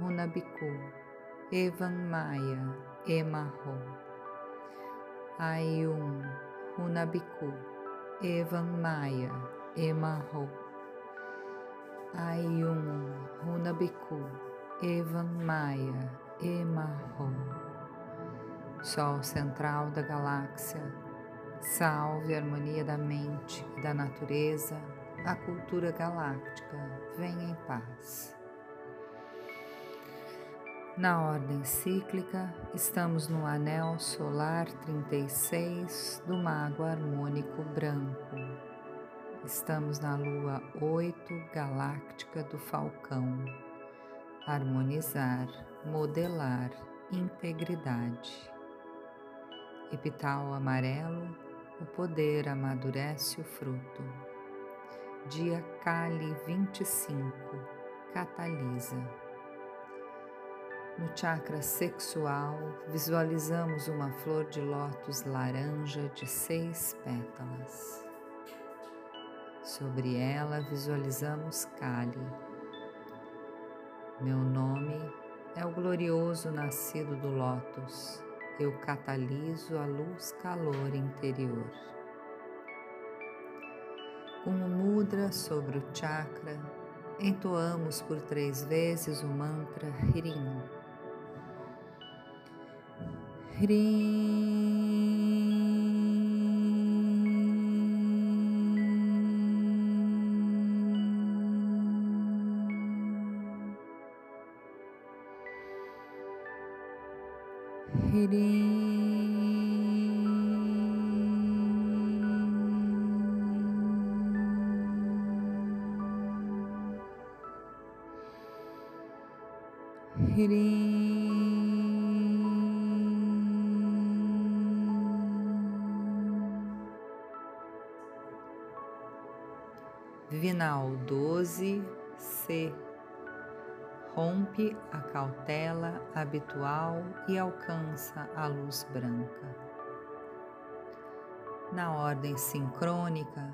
Runabiku, Evan Maya, Emarro, Ayum, Runabiku, Evan Maya, Emarro, Ayum, Runabiku, Evan Maya, Emarro. Sol central da galáxia, salve a harmonia da mente e da natureza, a cultura galáctica, venha em paz. Na ordem cíclica, estamos no anel solar 36 do Mago Harmônico Branco. Estamos na lua 8 galáctica do Falcão. Harmonizar, modelar, integridade. Epital amarelo, o poder amadurece o fruto. Dia Kali 25, catalisa. No chakra sexual, visualizamos uma flor de lótus laranja de seis pétalas. Sobre ela visualizamos Kali. Meu nome é o glorioso nascido do lótus. Eu cataliso a luz-calor interior. Com o mudra sobre o chakra, entoamos por três vezes o mantra Hirim Krishna. 12C. Rompe a cautela habitual e alcança a luz branca. Na ordem sincrônica,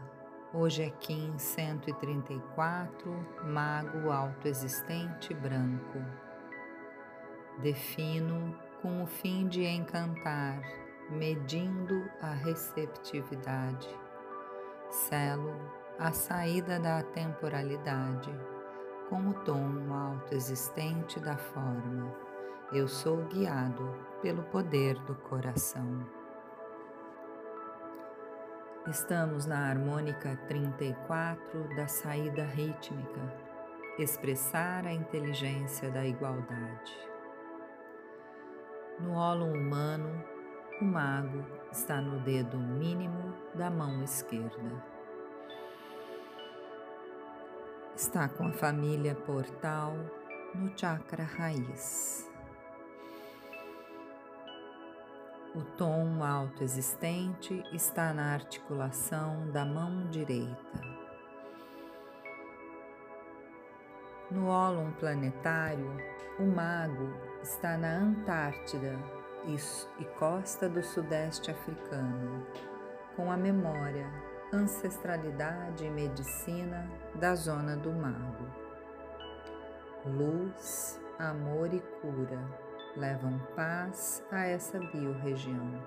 hoje é Kim 134, Mago Autoexistente Branco. Defino com o fim de encantar, medindo a receptividade. Celo a saída da temporalidade, com o tom autoexistente da forma. Eu sou guiado pelo poder do coração. Estamos na harmônica 34 da saída rítmica, expressar a inteligência da igualdade. No ólon humano, o mago está no dedo mínimo da mão esquerda. Está com a família portal no chakra raiz. O tom alto existente está na articulação da mão direita. No ólon planetário, o mago está na Antártida e costa do Sudeste africano, com a memória, ancestralidade e medicina da zona do mago. Luz, amor e cura levam paz a essa biorregião.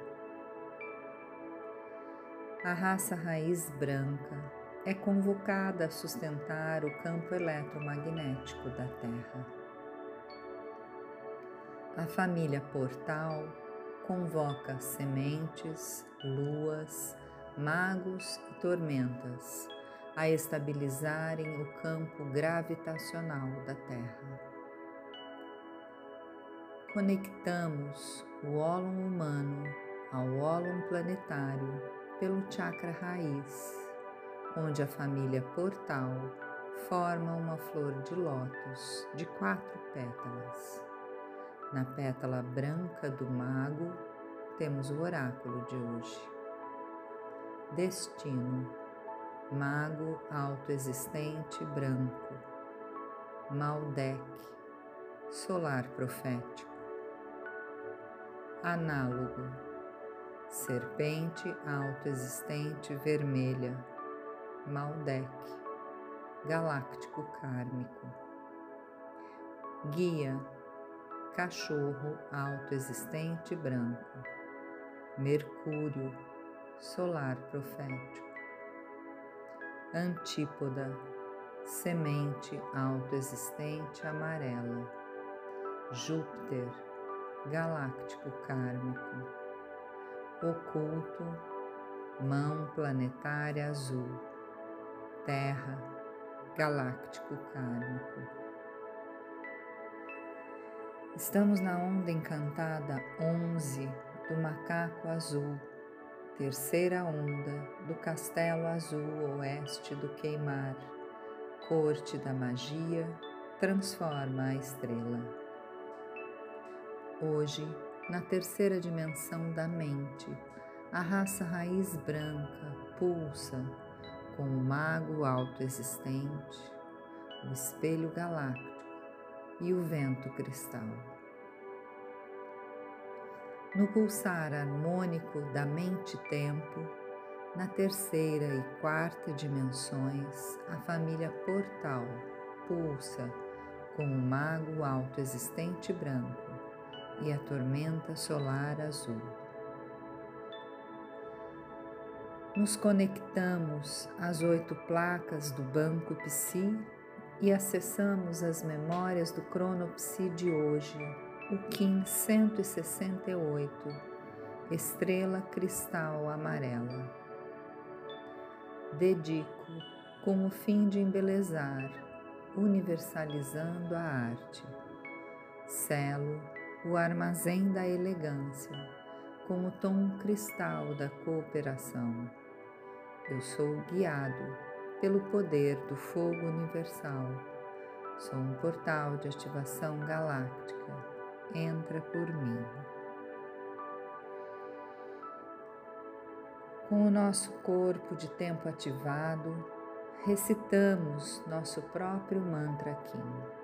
A raça raiz branca é convocada a sustentar o campo eletromagnético da Terra. A família Portal convoca sementes, luas, magos e tormentas a estabilizarem o campo gravitacional da Terra conectamos o ólon humano ao ólon planetário pelo chakra raiz, onde a família portal forma uma flor de lótus de quatro pétalas. Na pétala branca do mago temos o oráculo de hoje. Destino, mago autoexistente branco, Maldek, solar profético análogo, serpente autoexistente vermelha, Maldek, galáctico kármico, guia, cachorro autoexistente branco, Mercúrio, solar profético, antípoda, semente autoexistente amarela, Júpiter, galáctico kármico, oculto, mão planetária azul, terra, galáctico kármico. Estamos na onda encantada 11 do macaco azul, terceira onda do castelo azul oeste do queimar, corte da magia, transforma a estrela. Hoje, na terceira dimensão da mente, a raça raiz branca pulsa com o mago autoexistente, o espelho galáctico e o vento cristal. No pulsar harmônico da mente-tempo, na terceira e quarta dimensões, a família portal pulsa com o mago autoexistente branco e a tormenta solar azul. Nos conectamos às oito placas do Banco Psi e acessamos as memórias do Cronopsi de hoje, o Kim 168, estrela cristal amarela. Dedico com o fim de embelezar, universalizando a arte. Selo o armazém da elegância, com o tom cristal da cooperação. Eu sou guiado pelo poder do fogo universal. Sou um portal de ativação galáctica. Entra por mim. Com o nosso corpo de tempo ativado, recitamos nosso próprio mantra Kim.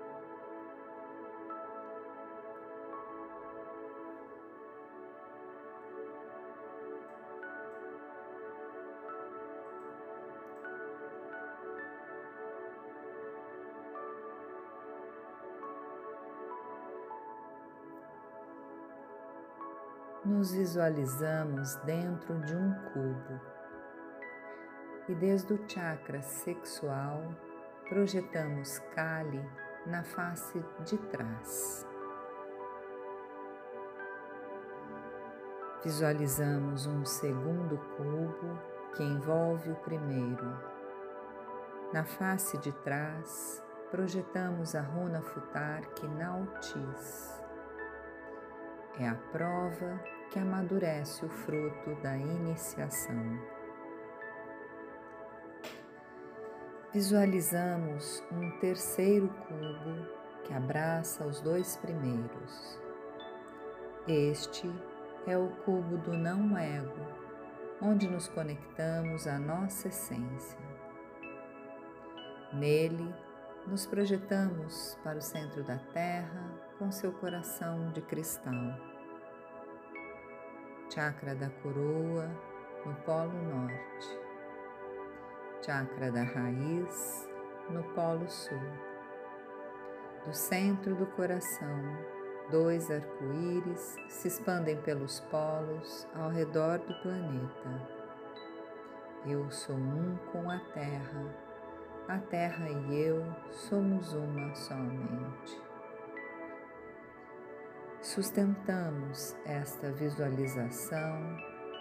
Nos visualizamos dentro de um cubo e desde o chakra sexual projetamos Kali na face de trás. Visualizamos um segundo cubo que envolve o primeiro. Na face de trás, projetamos a runa futar Kinautis. É a prova que amadurece o fruto da iniciação. Visualizamos um terceiro cubo que abraça os dois primeiros. Este é o cubo do não ego, onde nos conectamos à nossa essência. Nele, nos projetamos para o centro da Terra com seu coração de cristal. Chakra da coroa no Polo Norte. Chakra da raiz no Polo Sul. Do centro do coração, dois arco-íris se expandem pelos polos ao redor do planeta. Eu sou um com a Terra a Terra e eu somos uma somente. Sustentamos esta visualização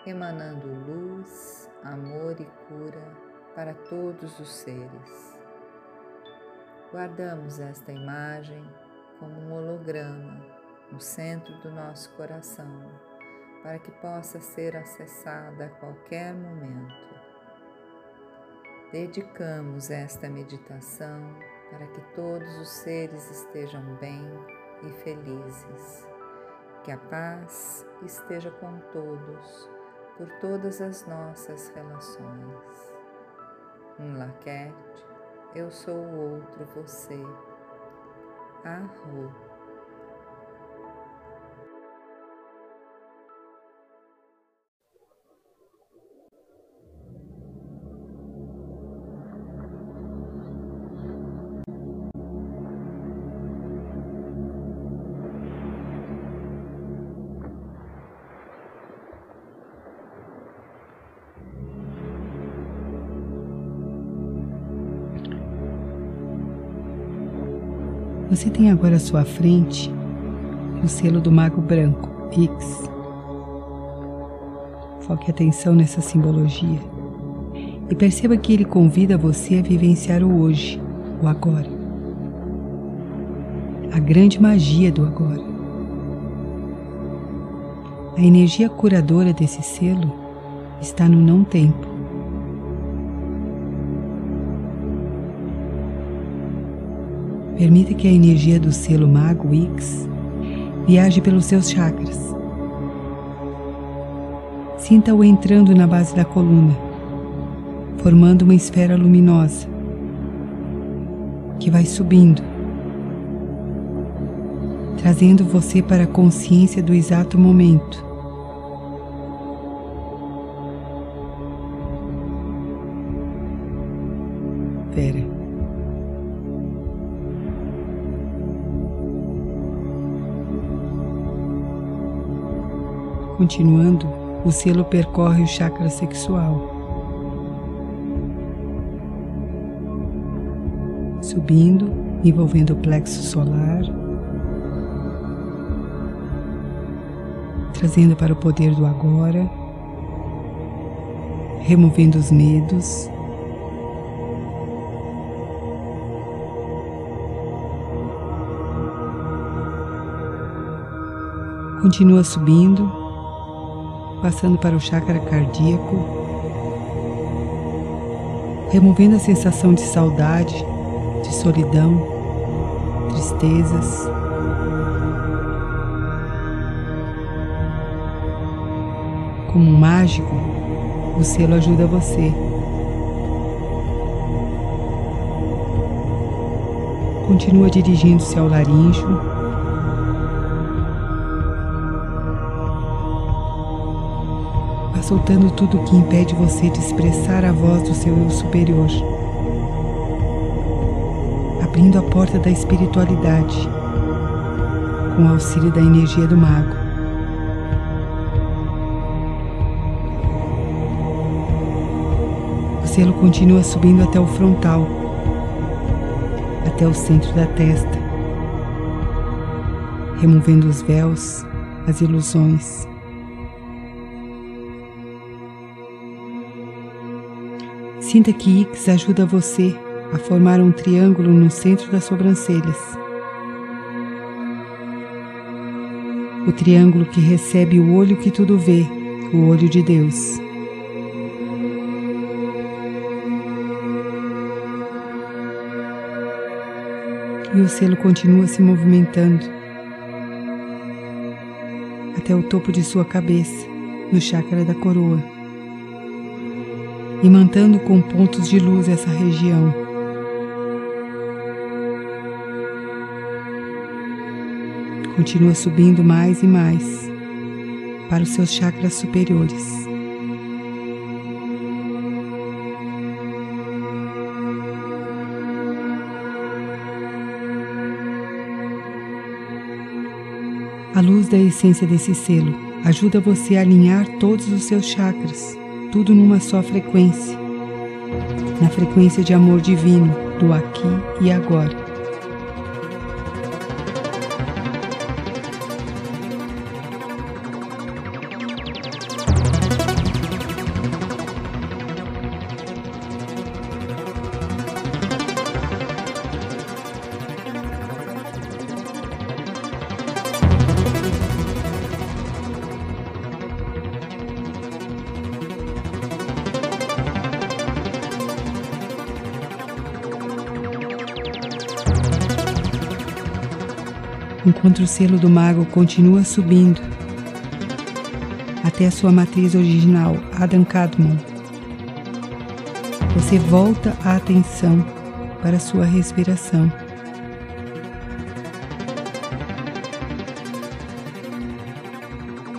emanando luz, amor e cura para todos os seres. Guardamos esta imagem como um holograma no centro do nosso coração, para que possa ser acessada a qualquer momento dedicamos esta meditação para que todos os seres estejam bem e felizes. Que a paz esteja com todos, por todas as nossas relações. Um laquete, eu sou o outro você. Arro. Você tem agora à sua frente o selo do Mago Branco, X. Foque atenção nessa simbologia e perceba que ele convida você a vivenciar o hoje, o agora. A grande magia do agora. A energia curadora desse selo está no não tempo. Permita que a energia do selo Mago X viaje pelos seus chakras. Sinta-o entrando na base da coluna, formando uma esfera luminosa que vai subindo, trazendo você para a consciência do exato momento. Continuando, o selo percorre o chakra sexual, subindo, envolvendo o plexo solar, trazendo para o poder do agora, removendo os medos. Continua subindo, passando para o chakra cardíaco, removendo a sensação de saudade, de solidão, tristezas. Como um mágico, o selo ajuda você. Continua dirigindo-se ao laríngeo soltando tudo o que impede você de expressar a voz do seu eu superior, abrindo a porta da espiritualidade com o auxílio da energia do mago. O selo continua subindo até o frontal, até o centro da testa, removendo os véus, as ilusões Sinta que X ajuda você a formar um triângulo no centro das sobrancelhas. O triângulo que recebe o olho que tudo vê, o olho de Deus. E o selo continua se movimentando até o topo de sua cabeça, no chakra da coroa, imantando com pontos de luz essa região. Continua subindo mais e mais para os seus chakras superiores. A luz da essência desse selo ajuda você a alinhar todos os seus chakras, tudo numa só frequência, na frequência de amor divino do aqui e agora. Enquanto o selo do mago continua subindo até a sua matriz original, Adam Kadmon. Você volta a atenção para a sua respiração.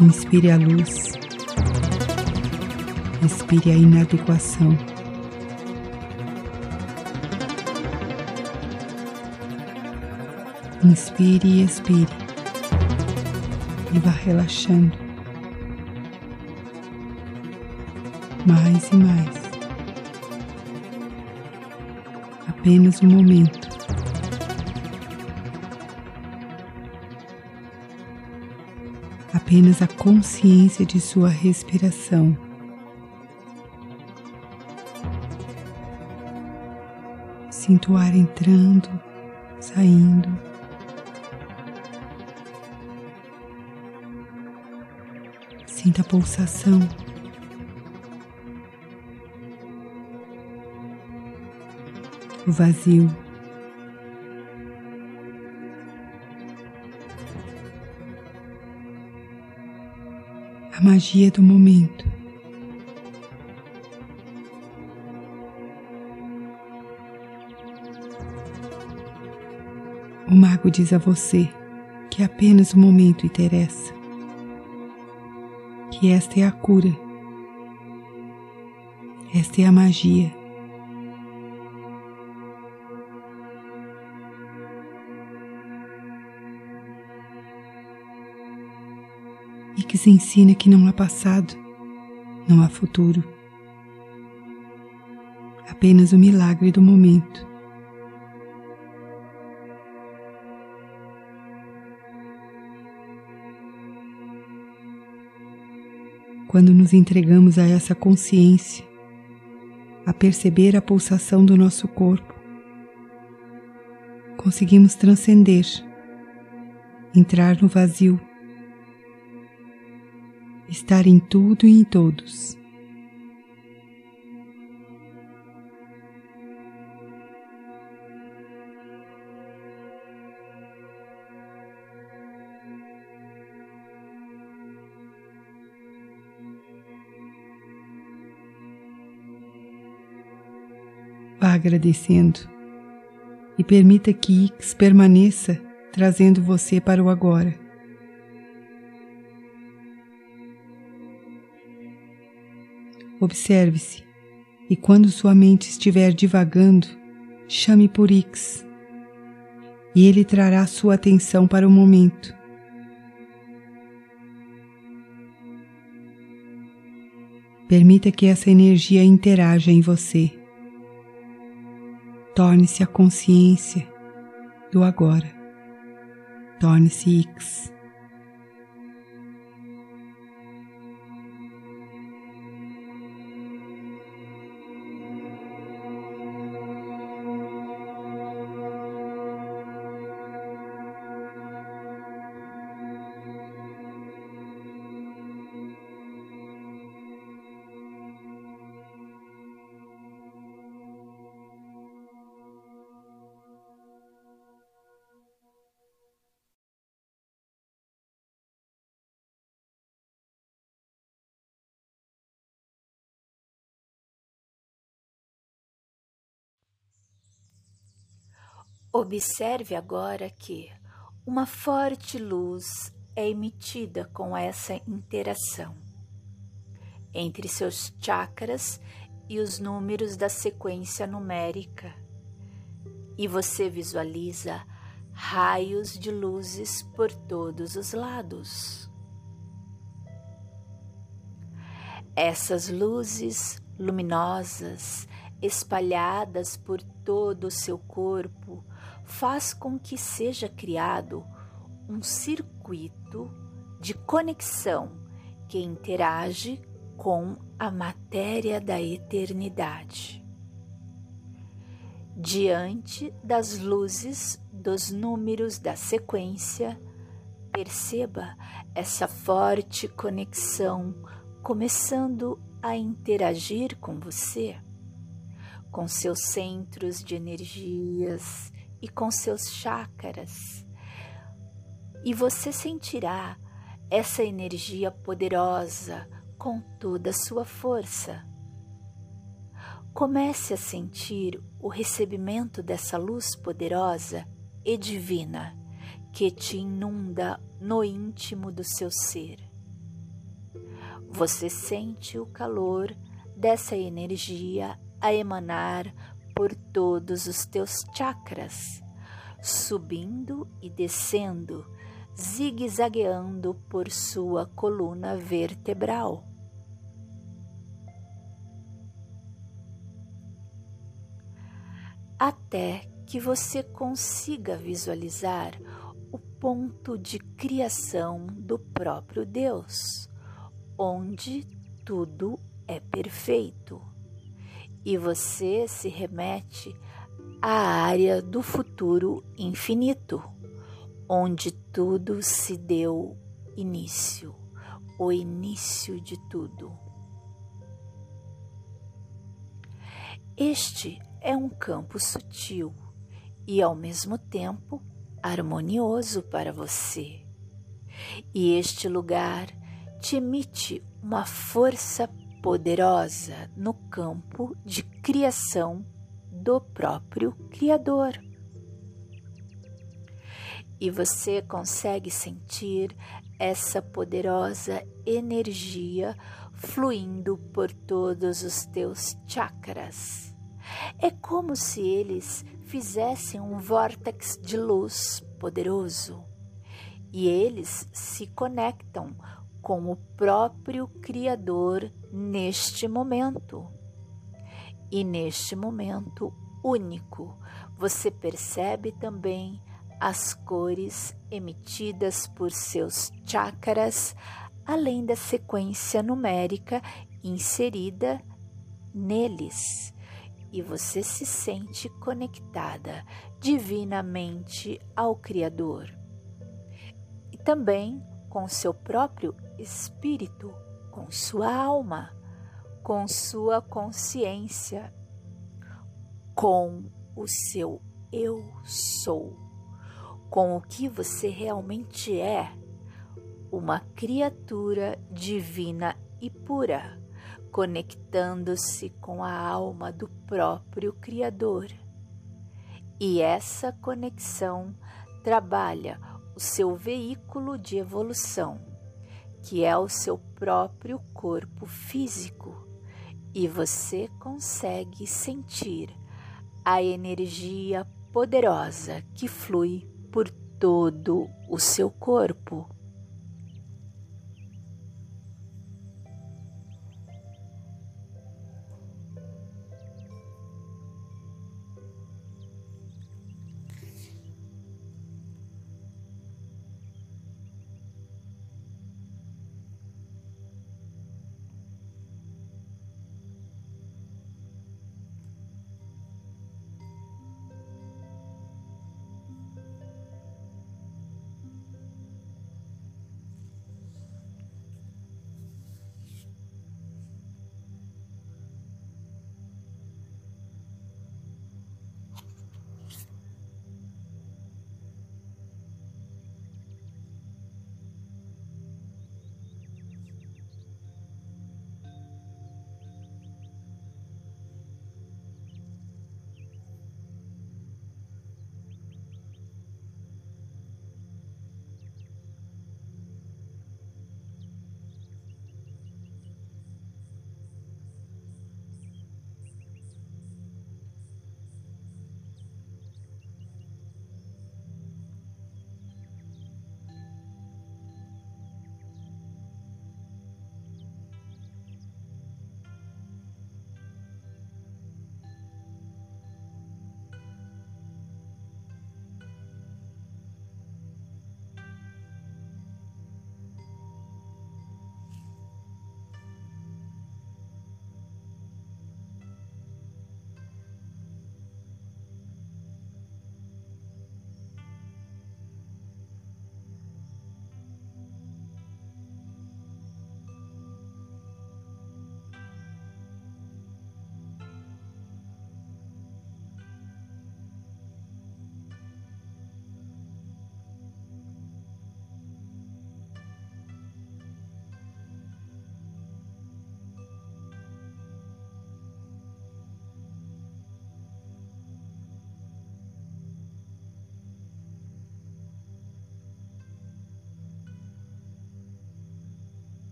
Inspire a luz, expire a inadequação. Inspire e expire. E vá relaxando. Mais e mais. Apenas um momento. Apenas a consciência de sua respiração. Sinto o ar entrando, saindo. Sinta a pulsação. O vazio. A magia do momento. O mago diz a você que apenas o momento interessa que esta é a cura, esta é a magia. E que se ensina que não há passado, não há futuro, apenas o milagre do momento. Quando nos entregamos a essa consciência, a perceber a pulsação do nosso corpo, conseguimos transcender, entrar no vazio, estar em tudo e em todos. Agradecendo e permita que Ix permaneça trazendo você para o agora. Observe-se e quando sua mente estiver divagando, chame por Ix e ele trará sua atenção para o momento. Permita que essa energia interaja em você. Torne-se a consciência do agora. Torne-se X. Observe agora que uma forte luz é emitida com essa interação entre seus chakras e os números da sequência numérica, e você visualiza raios de luzes por todos os lados. Essas luzes luminosas espalhadas por todo o seu corpo faz com que seja criado um circuito de conexão que interage com a matéria da eternidade. Diante das luzes dos números da sequência, perceba essa forte conexão começando a interagir com você, com seus centros de energias e com seus chakras. E você sentirá essa energia poderosa com toda a sua força. Comece a sentir o recebimento dessa luz poderosa e divina que te inunda no íntimo do seu ser. Você sente o calor dessa energia a emanar por todos os teus chakras, subindo e descendo, zigue-zagueando por sua coluna vertebral. Até que você consiga visualizar o ponto de criação do próprio Deus, onde tudo é perfeito e você se remete à área do futuro infinito, onde tudo se deu início, o início de tudo. Este é um campo sutil e ao mesmo tempo harmonioso para você. E este lugar te emite uma força poderosa no campo de criação do próprio Criador. E você consegue sentir essa poderosa energia fluindo por todos os teus chakras. É como se eles fizessem um vórtex de luz poderoso e eles se conectam com o próprio Criador neste momento. E neste momento único, você percebe também as cores emitidas por seus chakras, além da sequência numérica inserida neles. E você se sente conectada divinamente ao Criador. E também com seu próprio espírito, com sua alma, com sua consciência, com o seu eu sou, com o que você realmente é, uma criatura divina e pura, conectando-se com a alma do próprio Criador. E essa conexão trabalha o seu veículo de evolução, que é o seu próprio corpo físico, e você consegue sentir a energia poderosa que flui por todo o seu corpo.